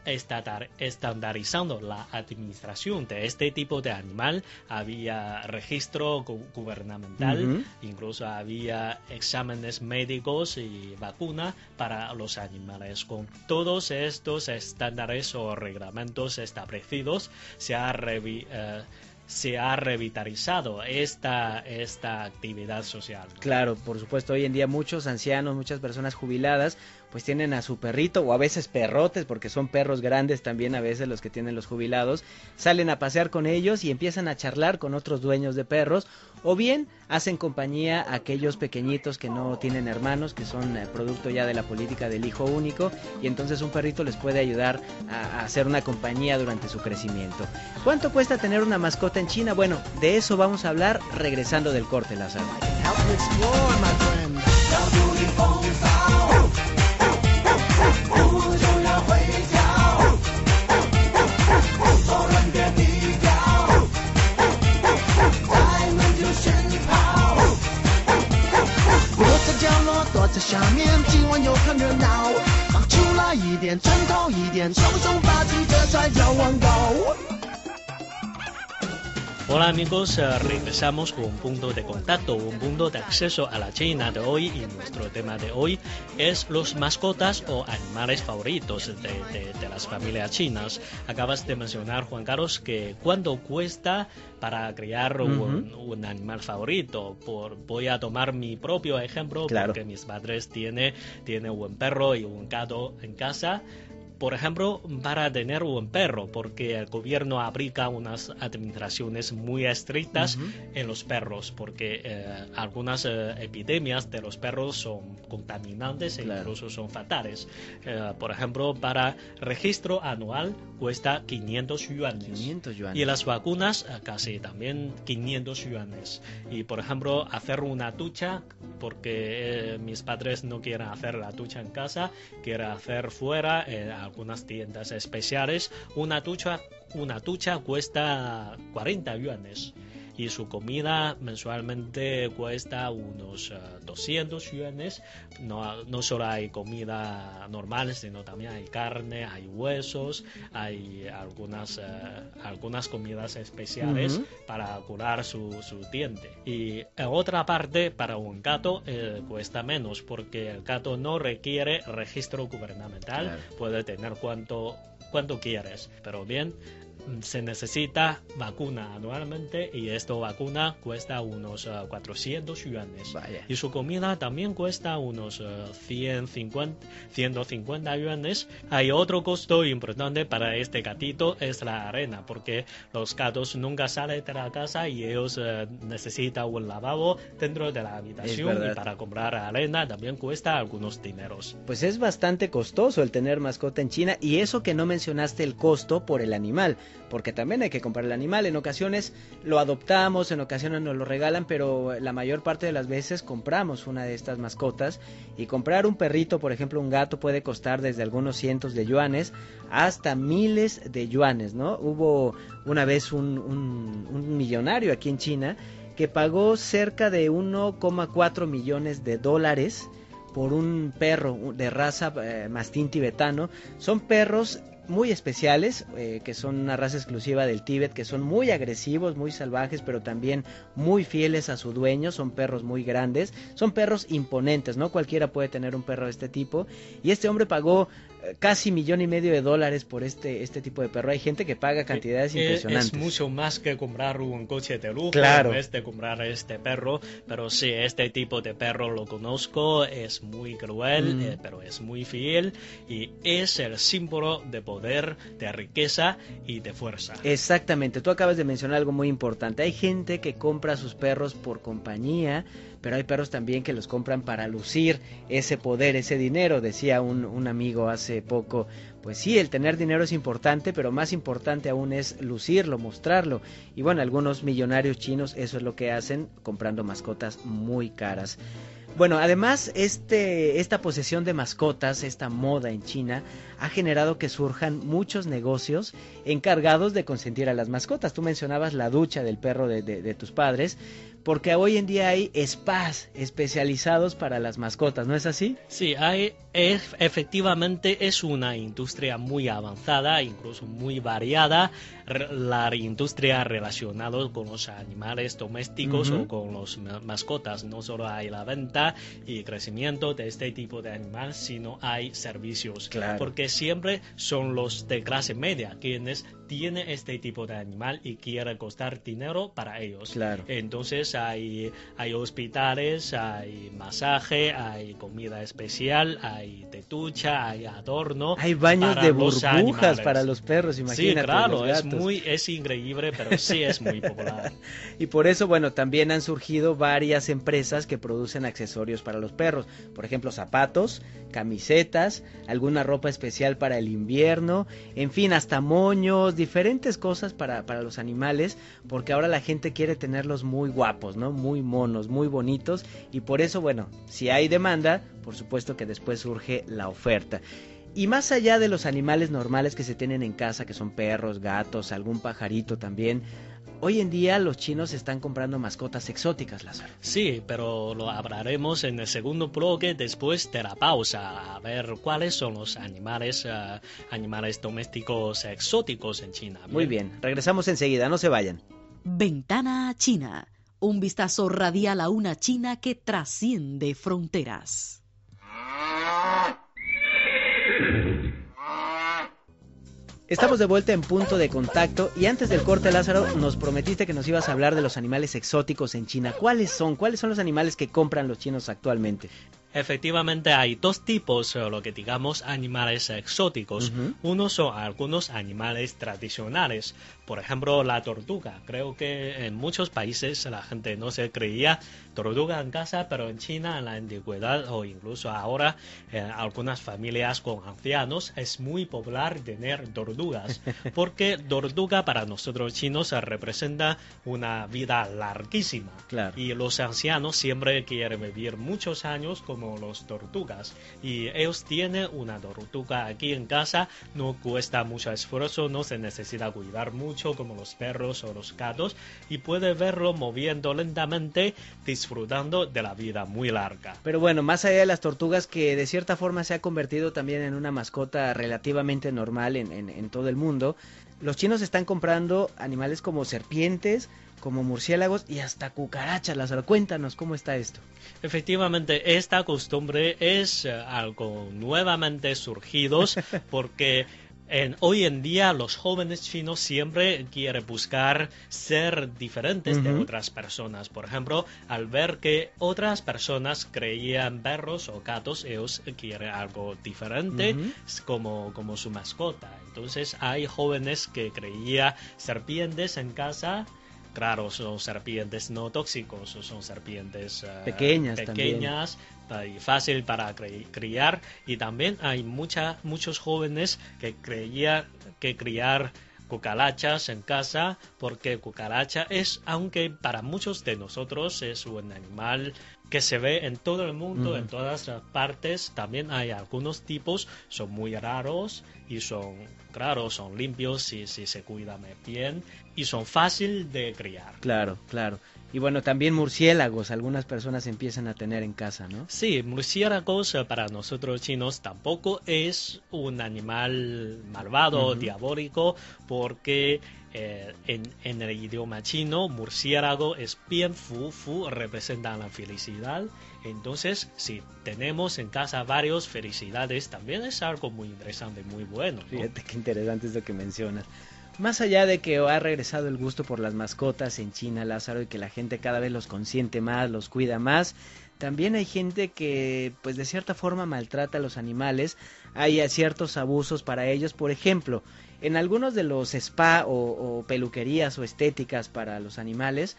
estandarizando la administración de este tipo de animal. Había registro gu- gubernamental, incluso había exámenes médicos y vacuna para los animales. Con todos estos estándares o reglamentos establecidos, se ha revi- eh, se ha revitalizado esta, esta actividad social. Claro, por supuesto, hoy en día muchos ancianos, muchas personas jubiladas, pues tienen a su perrito o a veces perrotes, porque son perros grandes también a veces los que tienen los jubilados, salen a pasear con ellos y empiezan a charlar con otros dueños de perros, o bien hacen compañía a aquellos pequeñitos que no tienen hermanos, que son eh, producto ya de la política del hijo único, y entonces un perrito les puede ayudar a, hacer una compañía durante su crecimiento. ¿Cuánto cuesta tener una mascota en China? Bueno, de eso vamos a hablar regresando del corte, Lázaro. 在下面今晚又看热闹，放出来一点，穿透一点，轻松发起这才叫王道。Hola amigos, eh, regresamos con un punto de contacto, un punto de acceso a la China de hoy y nuestro tema de hoy es los mascotas o animales favoritos de, de- de las familias chinas. Acabas de mencionar, Juan Carlos, que cuánto cuesta para criar un, un animal favorito. Por, voy a tomar mi propio ejemplo Claro. porque mis padres tienen tiene un perro y un gato en casa por ejemplo, para tener un perro, porque el gobierno aplica unas administraciones muy estrictas Ujú. en los perros, porque eh, algunas eh, epidemias de los perros son contaminantes e incluso son fatales. Eh, por ejemplo, para registro anual cuesta 500 yuanes. 500 yuanes. Y las vacunas casi también 500 yuanes. Y por ejemplo, hacer una ducha, porque mis padres no quieren hacer la ducha en casa, quieren hacer fuera algunas tiendas especiales. Una ducha, una ducha cuesta 40 yuanes. Y su comida mensualmente cuesta unos eh, 200 yuanes. No, no solo hay comida normal, sino también hay carne, hay huesos, hay algunas, eh, algunas comidas especiales Ujú. para curar su, su diente. Y en otra parte, para un gato eh, cuesta menos porque el gato no requiere registro gubernamental, Claro. puede tener cuanto, cuanto quieres, pero bien. Se necesita vacuna anualmente y esta vacuna cuesta unos eh, 400 yuanes. Vaya. Y su comida también cuesta unos eh, 150, 150 yuanes. Hay otro costo importante para este gatito, es la arena, porque los gatos nunca salen de la casa y ellos eh, necesitan un lavabo dentro de la habitación y para comprar arena también cuesta algunos dineros. Pues es bastante costoso el tener mascota en China y eso que no mencionaste el costo por el animal, porque también hay que comprar el animal, en ocasiones lo adoptamos, en ocasiones nos lo regalan, pero la mayor parte de las veces compramos una de estas mascotas y comprar un perrito, por ejemplo un gato, puede costar desde algunos cientos de yuanes hasta miles de yuanes, ¿no? Hubo una vez un, un- millonario aquí en China que pagó cerca de 1,4 millones de dólares por un perro de raza eh, mastín tibetano. Son perros muy especiales, eh, que son una raza exclusiva del Tíbet, que son muy agresivos, muy salvajes, pero también muy fieles a su dueño, son perros muy grandes, son perros imponentes, no cualquiera puede tener un perro de este tipo, y este hombre pagó casi millón y medio de dólares por este, este tipo de perro. Hay gente que paga cantidades Eh, impresionantes. Es mucho más que comprar un coche de lujo Claro. en vez de comprar este perro. Pero sí, este tipo de perro lo conozco, es muy cruel, Mm. eh, pero es muy fiel y es el símbolo de poder, de riqueza y de fuerza. Exactamente, tú acabas de mencionar algo muy importante. Hay gente que compra a sus perros por compañía, pero hay perros también que los compran para lucir ese poder, ese dinero. Decía un, un amigo hace poco, pues sí, el tener dinero es importante, pero más importante aún es lucirlo, mostrarlo. Y bueno, algunos millonarios chinos eso es lo que hacen comprando mascotas muy caras. Bueno, además este, esta posesión de mascotas, esta moda en China, ha generado que surjan muchos negocios encargados de consentir a las mascotas. Tú mencionabas la ducha del perro de, de- de tus padres, porque hoy en día hay spas especializados para las mascotas, ¿no es así? Sí, hay, es- efectivamente es una industria muy avanzada, incluso muy variada. La industria relacionada con los animales domésticos Ujú. o con los ma- mascotas. No solo hay la venta y crecimiento de este tipo de animal, sino hay servicios. Claro. Porque siempre son los de clase media quienes tienen este tipo de animal y quieren costar dinero para ellos. Claro. Entonces hay, hay hospitales, hay masaje, hay comida especial, hay tetucha, hay adorno. Hay baños de burbujas animales. para los perros, imagínate. Sí, claro, los es muy, es increíble, pero sí es muy popular. Y por eso, bueno, también han surgido varias empresas que producen accesorios para los perros. Por ejemplo, zapatos, camisetas, alguna ropa especial para el invierno, en fin, hasta moños, diferentes cosas para, para los animales, porque ahora la gente quiere tenerlos muy guapos, ¿no? Muy monos, muy bonitos. Y por eso, bueno, si hay demanda, por supuesto que después surge la oferta. Y más allá de los animales normales que se tienen en casa, que son perros, gatos, algún pajarito también, hoy en día los chinos están comprando mascotas exóticas, Lázaro. Sí, pero lo hablaremos en el segundo bloque después de la pausa, a ver cuáles son los animales, eh, animales domésticos exóticos en China. Muy bien, regresamos enseguida, no se vayan. Ventana a China. Un vistazo radial a una China que trasciende fronteras. Estamos de vuelta en punto de contacto y antes del corte Lázaro nos prometiste que nos ibas a hablar de los animales exóticos en China. ¿Cuáles son? ¿Cuáles son los animales que compran los chinos actualmente? Efectivamente hay dos tipos, lo que digamos, animales exóticos. Ujú. Uno son algunos animales tradicionales, por ejemplo la tortuga. Creo que en muchos países la gente no se creía tortuga en casa, pero en China en la antigüedad o incluso ahora en algunas familias con ancianos es muy popular tener tortugas, porque tortuga para nosotros chinos eh, representa una vida larguísima. Claro. Y los ancianos siempre quieren vivir muchos años como los tortugas. Y ellos tienen una tortuga aquí en casa, no cuesta mucho esfuerzo, no se necesita cuidar mucho como los perros o los gatos. Y puede verlo moviendo lentamente, disfrutando de la vida muy larga. Pero bueno, más allá de las tortugas que de cierta forma se ha convertido también en una mascota relativamente normal en, en- en todo el mundo, los chinos están comprando animales como serpientes, como murciélagos y hasta cucarachas. Lázaro, cuéntanos cómo está esto. Efectivamente, esta costumbre es eh, algo nuevamente surgidos porque en, hoy en día los jóvenes chinos siempre quieren buscar ser diferentes de otras personas. Por ejemplo, al ver que otras personas creían perros o gatos, ellos quieren algo diferente como, como su mascota. Entonces hay jóvenes que creían serpientes en casa. Claro, son serpientes no tóxicos, son serpientes eh, Pequeñas también. Y fácil para cri- criar. Y también hay mucha, muchos jóvenes que creían que criar cucarachas en casa porque cucaracha es, aunque para muchos de nosotros es un animal que se ve en todo el mundo, en todas las partes, también hay algunos tipos, son muy raros y son, claro, son limpios si, si se cuidan bien y son fácil de criar. Claro, claro. Y bueno, también murciélagos, algunas personas empiezan a tener en casa, ¿no? Sí, murciélagos eh, para nosotros chinos tampoco es un animal malvado, Ujú. diabólico, porque eh, en, en el idioma chino, murciélago es bien fu, fu representa la felicidad. Entonces, si tenemos en casa varios felicidades, también es algo muy interesante, muy bueno. ¿no? Fíjate qué interesante es lo que mencionas. Más allá de que ha regresado el gusto por las mascotas en China, Lázaro, y que la gente cada vez los consiente más, los cuida más, también hay gente que, pues de cierta forma, maltrata a los animales. Hay ciertos abusos para ellos. Por ejemplo, en algunos de los spa o, o peluquerías o estéticas para los animales,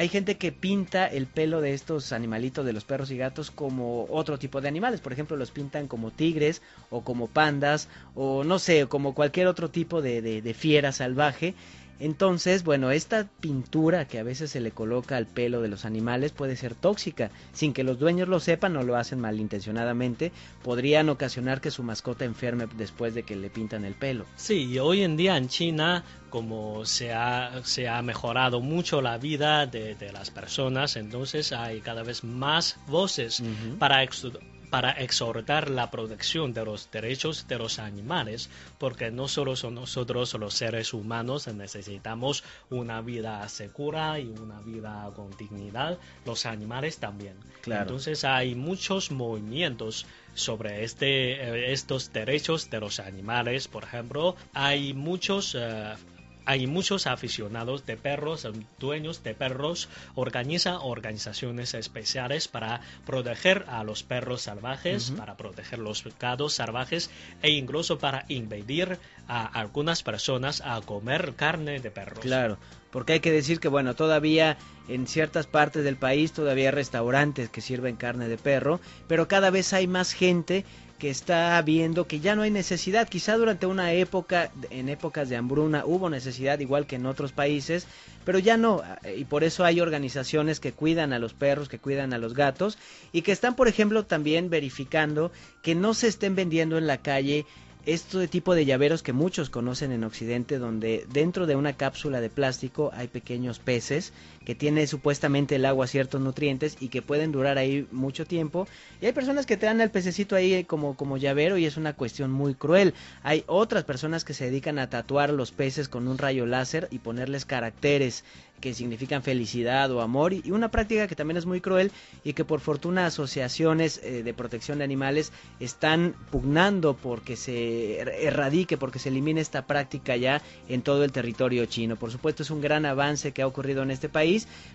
hay gente que pinta el pelo de estos animalitos de los perros y gatos como otro tipo de animales. Por ejemplo, los pintan como tigres o como pandas o no sé, como cualquier otro tipo de, de- de fiera salvaje. Entonces, bueno, esta pintura que a veces se le coloca al pelo de los animales puede ser tóxica. Sin que los dueños lo sepan o lo hacen malintencionadamente, podrían ocasionar que su mascota enferme después de que le pintan el pelo. Sí, y hoy en día en China, como se ha, se ha mejorado mucho la vida de, de las personas, entonces hay cada vez más voces para, ex- para exhortar la protección de los derechos de los animales, porque no solo son nosotros los seres humanos necesitamos una vida segura y una vida con dignidad, los animales también. Claro. Entonces hay muchos movimientos sobre este, eh, estos derechos de los animales. Por ejemplo, hay muchos... eh, hay muchos aficionados de perros, dueños de perros, organizan organizaciones especiales para proteger a los perros salvajes, para proteger los gatos salvajes e incluso para impedir a algunas personas a comer carne de perros. Claro, porque hay que decir que bueno, todavía en ciertas partes del país todavía hay restaurantes que sirven carne de perro, pero cada vez hay más gente que está viendo que ya no hay necesidad. Quizá durante una época, en épocas de hambruna, hubo necesidad igual que en otros países, pero ya no. Y por eso hay organizaciones que cuidan a los perros, que cuidan a los gatos, y que están, por ejemplo, también verificando que no se estén vendiendo en la calle este tipo de llaveros que muchos conocen en Occidente, donde dentro de una cápsula de plástico hay pequeños peces que tiene supuestamente el agua ciertos nutrientes y que pueden durar ahí mucho tiempo. Y hay personas que te dan el pececito ahí como, como llavero y es una cuestión muy cruel. Hay otras personas que se dedican a tatuar los peces con un rayo láser y ponerles caracteres que significan felicidad o amor y y una práctica que también es muy cruel y que por fortuna asociaciones eh, de protección de animales están pugnando porque se er- erradique, porque se elimine esta práctica ya en todo el territorio chino. Por supuesto es un gran avance que ha ocurrido en este país,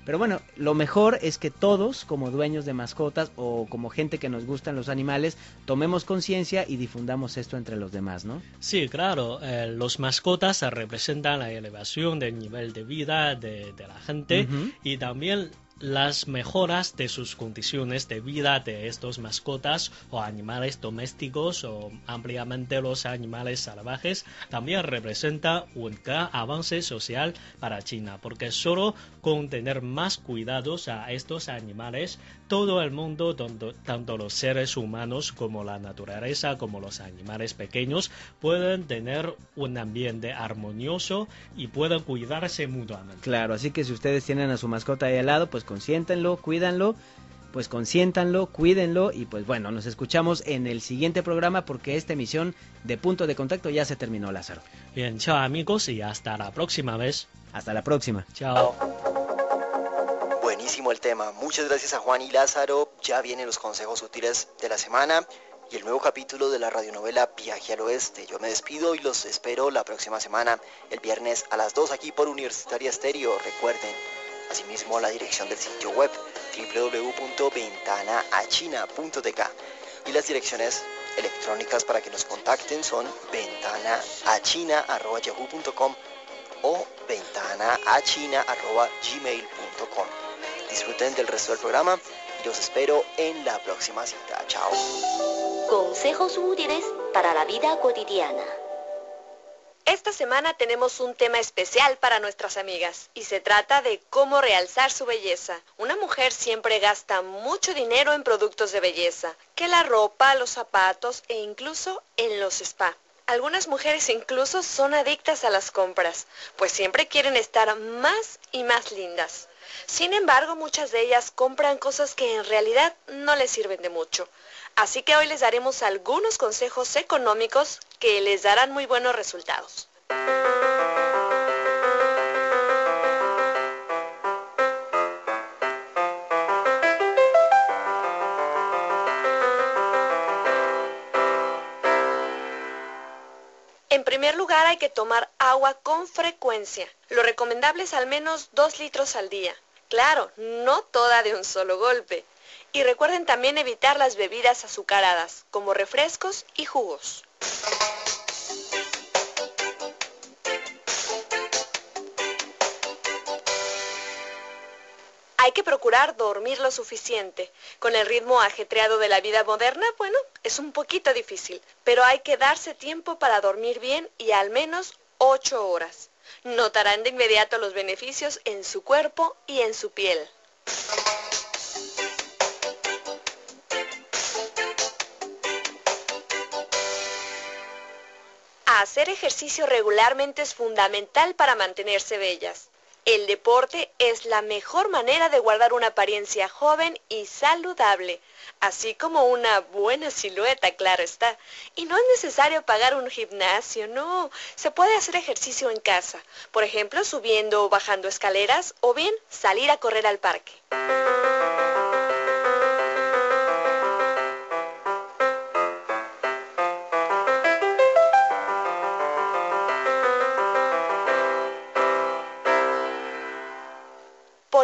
pero bueno, lo mejor es que todos como dueños de mascotas o como gente que nos gustan los animales tomemos conciencia y difundamos esto entre los demás, ¿no? Sí, claro, eh, los mascotas representan la elevación del nivel de vida de, de la gente y también las mejoras de sus condiciones de vida de estos mascotas o animales domésticos o ampliamente los animales salvajes también representa un gran avance social para China porque solo con tener más cuidados a estos animales todo el mundo tanto, tanto los seres humanos como la naturaleza como los animales pequeños pueden tener un ambiente armonioso y pueden cuidarse mutuamente Claro, así que si ustedes tienen a su mascota ahí al lado, pues consiéntenlo, cuídanlo, pues consiéntanlo, cuídenlo y pues bueno, nos escuchamos en el siguiente programa porque esta emisión de Punto de Contacto ya se terminó, Lázaro. Bien, chao amigos y hasta la próxima vez. Hasta la próxima. Chao. El tema. Muchas gracias a Juan y Lázaro. Ya vienen los consejos útiles de la semana y el nuevo capítulo de la radionovela Viaje al Oeste. Yo me despido y los espero la próxima semana, el viernes a las 2 aquí por Universitaria Estéreo. Recuerden, asimismo la dirección del sitio web www.ventanaachina.tk y las direcciones electrónicas para que nos contacten son ventanaachina.yahoo.com o ventanaachina.gmail.com. Disfruten del resto del programa y los espero en la próxima cita. Chao. Consejos útiles para la vida cotidiana. Esta semana tenemos un tema especial para nuestras amigas y se trata de cómo realzar su belleza. Una mujer siempre gasta mucho dinero en productos de belleza, que la ropa, los zapatos e incluso en los spa. Algunas mujeres incluso son adictas a las compras, pues siempre quieren estar más y más lindas. Sin embargo, muchas de ellas compran cosas que en realidad no les sirven de mucho. Así que hoy les daremos algunos consejos económicos que les darán muy buenos resultados. Primer lugar hay que tomar agua con frecuencia. Lo recomendable es al menos 2 litros al día. Claro, no toda de un solo golpe. Y recuerden también evitar las bebidas azucaradas, como refrescos y jugos. Hay que procurar dormir lo suficiente. Con el ritmo ajetreado de la vida moderna, bueno, es un poquito difícil, pero hay que darse tiempo para dormir bien y al menos 8 horas. Notarán de inmediato los beneficios en su cuerpo y en su piel. Hacer ejercicio regularmente es fundamental para mantenerse bellas. El deporte es la mejor manera de guardar una apariencia joven y saludable, así como una buena silueta, claro está. Y no es necesario pagar un gimnasio, no. Se puede hacer ejercicio en casa, por ejemplo, subiendo o bajando escaleras o bien salir a correr al parque.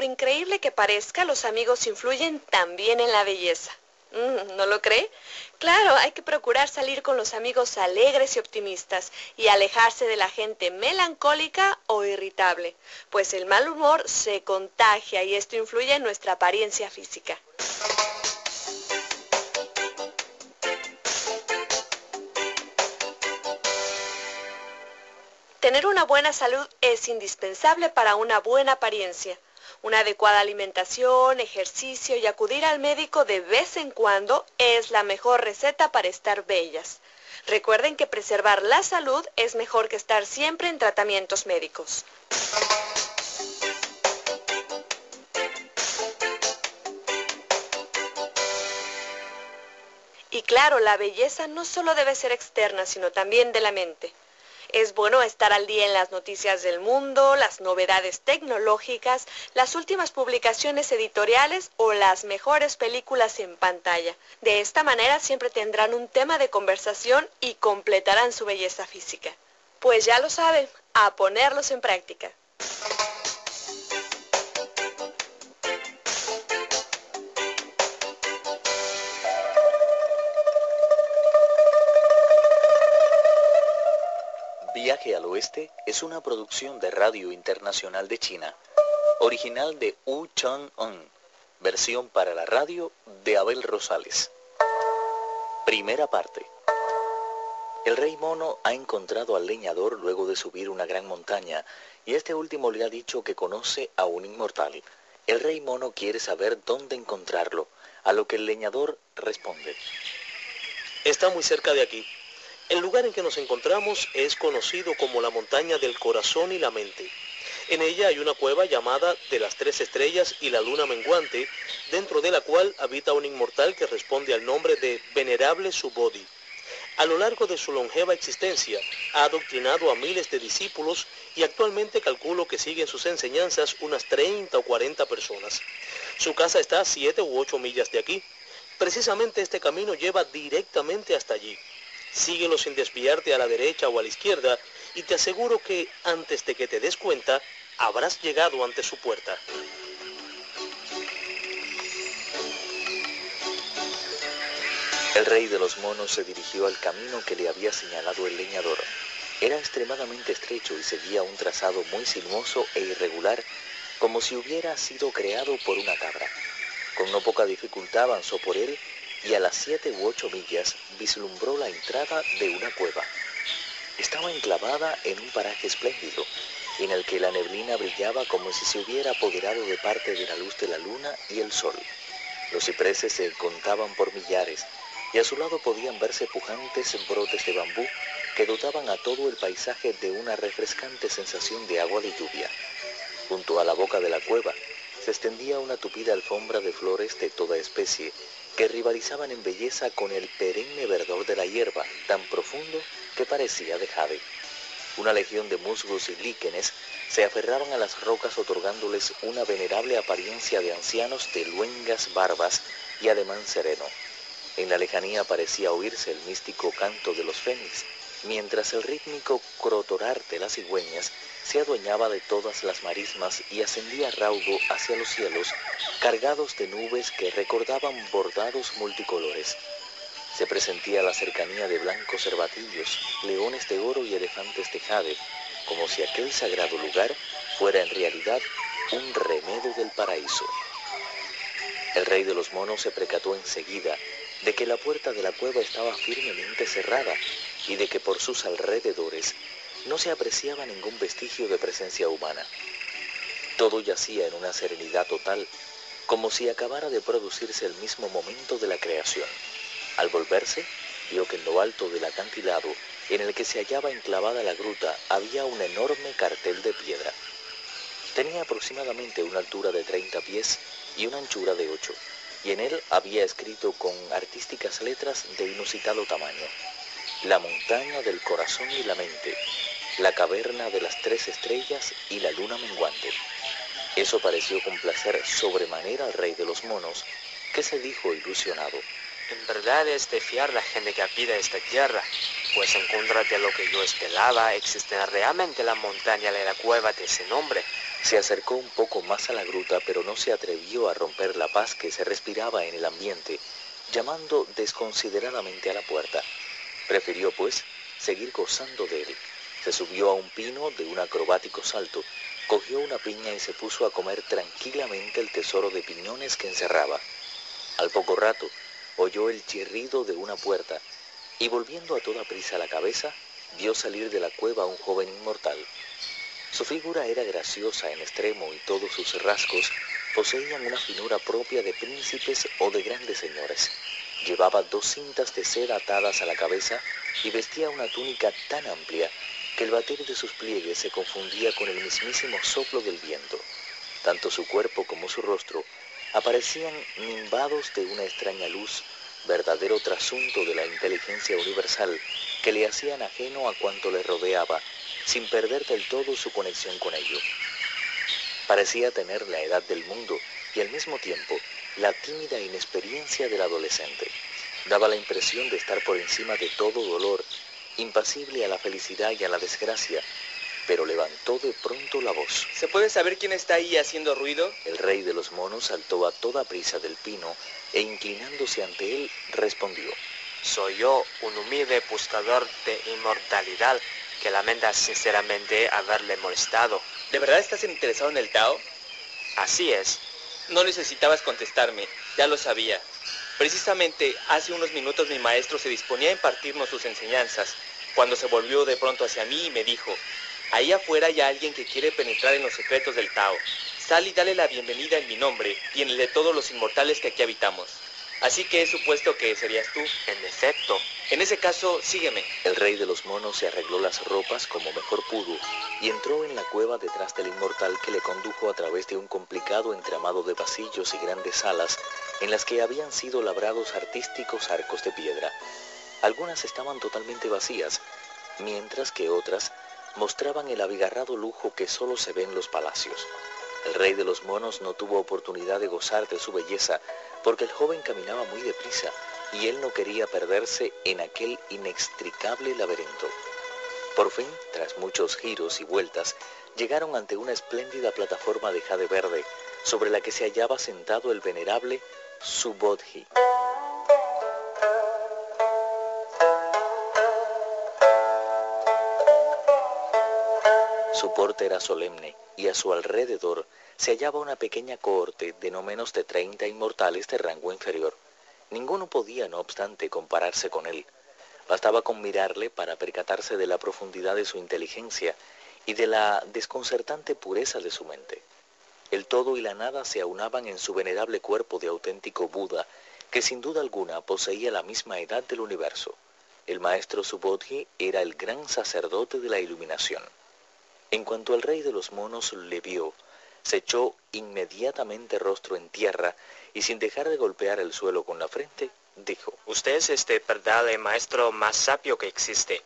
Por increíble que parezca, los amigos influyen también en la belleza. Mm, ¿No lo cree? Claro, hay que procurar salir con los amigos alegres y optimistas y alejarse de la gente melancólica o irritable, pues el mal humor se contagia y esto influye en nuestra apariencia física. Tener una buena salud es indispensable para una buena apariencia. Una adecuada alimentación, ejercicio y acudir al médico de vez en cuando es la mejor receta para estar bellas. Recuerden que preservar la salud es mejor que estar siempre en tratamientos médicos. Y claro, la belleza no solo debe ser externa, sino también de la mente. Es bueno estar al día en las noticias del mundo, las novedades tecnológicas, las últimas publicaciones editoriales o las mejores películas en pantalla. De esta manera siempre tendrán un tema de conversación y completarán su belleza física. Pues ya lo saben, a ponerlos en práctica. Oeste es una producción de Radio Internacional de China, original de Wu Chang-un, versión para la radio de Abel Rosales. Primera parte. El rey mono ha encontrado al leñador luego de subir una gran montaña y este último le ha dicho que conoce a un inmortal. El rey mono quiere saber dónde encontrarlo, a lo que el leñador responde. Está muy cerca de aquí. El lugar en que nos encontramos es conocido como la montaña del corazón y la mente. En ella hay una cueva llamada de las tres estrellas y la luna menguante, dentro de la cual habita un inmortal que responde al nombre de Venerable Subodhi. A lo largo de su longeva existencia, ha adoctrinado a miles de discípulos y actualmente calculo que siguen sus enseñanzas unas 30 o 40 personas. Su casa está a 7 u 8 millas de aquí. Precisamente este camino lleva directamente hasta allí. Síguelo sin desviarte a la derecha o a la izquierda y te aseguro que antes de que te des cuenta, habrás llegado ante su puerta. El rey de los monos se dirigió al camino que le había señalado el leñador. Era extremadamente estrecho y seguía un trazado muy sinuoso e irregular, como si hubiera sido creado por una cabra. Con no poca dificultad avanzó por él y a las siete u ocho millas vislumbró la entrada de una cueva. Estaba enclavada en un paraje espléndido, en el que la neblina brillaba como si se hubiera apoderado de parte de la luz de la luna y el sol. Los cipreses se contaban por millares, y a su lado podían verse pujantes brotes de bambú que dotaban a todo el paisaje de una refrescante sensación de agua de lluvia. Junto a la boca de la cueva se extendía una tupida alfombra de flores de toda especie que rivalizaban en belleza con el perenne verdor de la hierba, tan profundo que parecía de jade. Una legión de musgos y líquenes se aferraban a las rocas otorgándoles una venerable apariencia de ancianos de luengas barbas y ademán sereno. En la lejanía parecía oírse el místico canto de los fénix, mientras el rítmico crotorar de las cigüeñas se adueñaba de todas las marismas y ascendía raudo hacia los cielos, cargados de nubes que recordaban bordados multicolores. Se presentía la cercanía de blancos cervatillos, leones de oro y elefantes de jade, como si aquel sagrado lugar fuera en realidad un remedo del paraíso. El rey de los monos se precató enseguida de que la puerta de la cueva estaba firmemente cerrada y de que por sus alrededores no se apreciaba ningún vestigio de presencia humana. Todo yacía en una serenidad total, como si acabara de producirse el mismo momento de la creación. Al volverse, vio que en lo alto del acantilado, en el que se hallaba enclavada la gruta, había un enorme cartel de piedra. Tenía aproximadamente una altura de 30 pies y una anchura de 8, y en él había escrito con artísticas letras de inusitado tamaño, la montaña del corazón y la mente, la caverna de las tres estrellas y la luna menguante. Eso pareció complacer sobremanera al rey de los monos, que se dijo ilusionado. En verdad es de fiar la gente que habita esta tierra, pues en contra de lo que yo esperaba, existe realmente la montaña de la cueva de ese nombre. Se acercó un poco más a la gruta, pero no se atrevió a romper la paz que se respiraba en el ambiente, llamando desconsideradamente a la puerta. Prefirió, pues, seguir gozando de él. Se subió a un pino de un acrobático salto, cogió una piña y se puso a comer tranquilamente el tesoro de piñones que encerraba. Al poco rato, oyó el chirrido de una puerta y volviendo a toda prisa la cabeza, vio salir de la cueva a un joven inmortal. Su figura era graciosa en extremo y todos sus rasgos poseían una finura propia de príncipes o de grandes señores. Llevaba dos cintas de seda atadas a la cabeza y vestía una túnica tan amplia que el batir de sus pliegues se confundía con el mismísimo soplo del viento. Tanto su cuerpo como su rostro aparecían nimbados de una extraña luz, verdadero trasunto de la inteligencia universal que le hacían ajeno a cuanto le rodeaba, sin perder del todo su conexión con ello. Parecía tener la edad del mundo y al mismo tiempo la tímida inexperiencia del adolescente. Daba la impresión de estar por encima de todo dolor, impasible a la felicidad y a la desgracia, pero levantó de pronto la voz. ¿Se puede saber quién está ahí haciendo ruido? El rey de los monos saltó a toda prisa del pino e inclinándose ante él respondió. Soy yo, un humilde buscador de inmortalidad que lamenta sinceramente haberle molestado. ¿De verdad estás interesado en el Tao? Así es. No necesitabas contestarme, ya lo sabía. Precisamente hace unos minutos mi maestro se disponía a impartirnos sus enseñanzas, cuando se volvió de pronto hacia mí y me dijo, ahí afuera hay alguien que quiere penetrar en los secretos del Tao. Sal y dale la bienvenida en mi nombre y en el de todos los inmortales que aquí habitamos. Así que he supuesto que serías tú. En efecto. En ese caso, sígueme. El rey de los monos se arregló las ropas como mejor pudo y entró en la cueva detrás del inmortal que le condujo a través de un complicado entramado de pasillos y grandes salas en las que habían sido labrados artísticos arcos de piedra. Algunas estaban totalmente vacías, mientras que otras mostraban el abigarrado lujo que solo se ve en los palacios. El rey de los monos no tuvo oportunidad de gozar de su belleza porque el joven caminaba muy deprisa y él no quería perderse en aquel inextricable laberinto. Por fin, tras muchos giros y vueltas, llegaron ante una espléndida plataforma de jade verde, sobre la que se hallaba sentado el venerable Subodhi. Su porte era solemne y a su alrededor se hallaba una pequeña cohorte de no menos de treinta inmortales de rango inferior. Ninguno podía, no obstante, compararse con él. Bastaba con mirarle para percatarse de la profundidad de su inteligencia y de la desconcertante pureza de su mente. El todo y la nada se aunaban en su venerable cuerpo de auténtico Buda, que sin duda alguna poseía la misma edad del universo. El maestro Subodhi era el gran sacerdote de la iluminación. En cuanto el rey de los monos le vio, se echó inmediatamente rostro en tierra y sin dejar de golpear el suelo con la frente, dijo, Usted es este verdad el maestro más sabio que existe.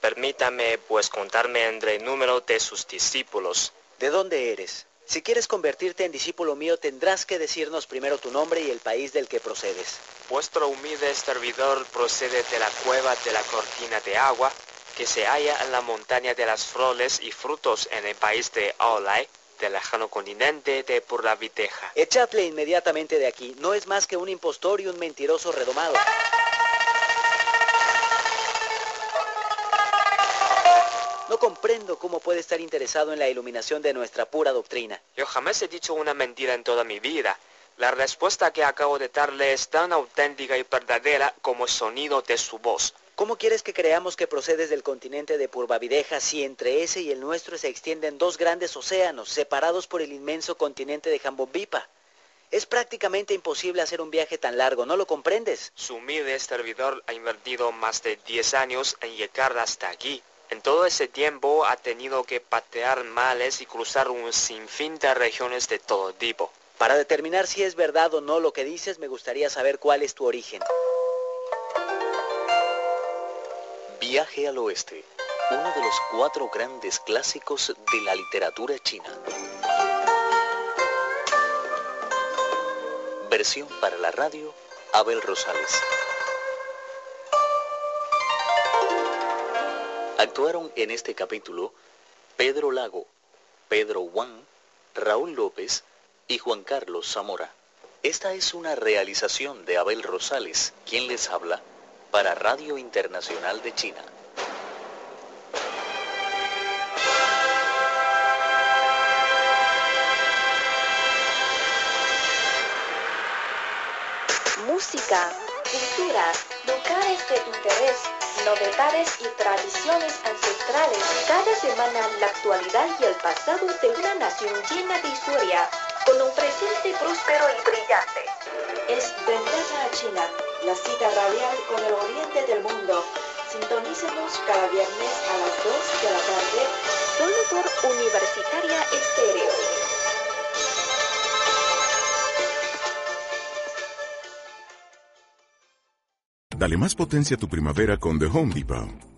Permítame pues contarme entre el número de sus discípulos. ¿De dónde eres? Si quieres convertirte en discípulo mío, tendrás que decirnos primero tu nombre y el país del que procedes. Vuestro humilde servidor procede de la cueva de la cortina de agua, que se halla en la montaña de las flores y frutos en el país de Aolai, del lejano continente de Purraviteja. Echadle inmediatamente de aquí. No es más que un impostor y un mentiroso redomado. No comprendo cómo puede estar interesado en la iluminación de nuestra pura doctrina. Yo jamás he dicho una mentira en toda mi vida. La respuesta que acabo de darle es tan auténtica y verdadera como el sonido de su voz. ¿Cómo quieres que creamos que procedes del continente de Purvavideja si entre ese y el nuestro se extienden dos grandes océanos separados por el inmenso continente de Jambombipa? Es prácticamente imposible hacer un viaje tan largo, ¿no lo comprendes? Su humilde servidor ha invertido más de 10 años en llegar hasta aquí. En todo ese tiempo ha tenido que patear males y cruzar un sinfín de regiones de todo tipo. Para determinar si es verdad o no lo que dices, me gustaría saber cuál es tu origen. Viaje al oeste, uno de los cuatro grandes clásicos de la literatura china. Versión para la radio, Abel Rosales. Actuaron en este capítulo Pedro Lago, Pedro Wang, Raúl López y Juan Carlos Zamora. Esta es una realización de Abel Rosales, quien les habla, para Radio Internacional de China. Música, cultura, lugares de interés, novedades y tradiciones ancestrales. Cada semana la actualidad y el pasado de una nación llena de historia, con un presente próspero y brillante. Es Ventana a China, la cita radial con el oriente del mundo. Sintonícenos cada viernes a las 2 de la tarde, solo por Universitaria Estéreo. Dale más potencia a tu primavera con The Home Depot.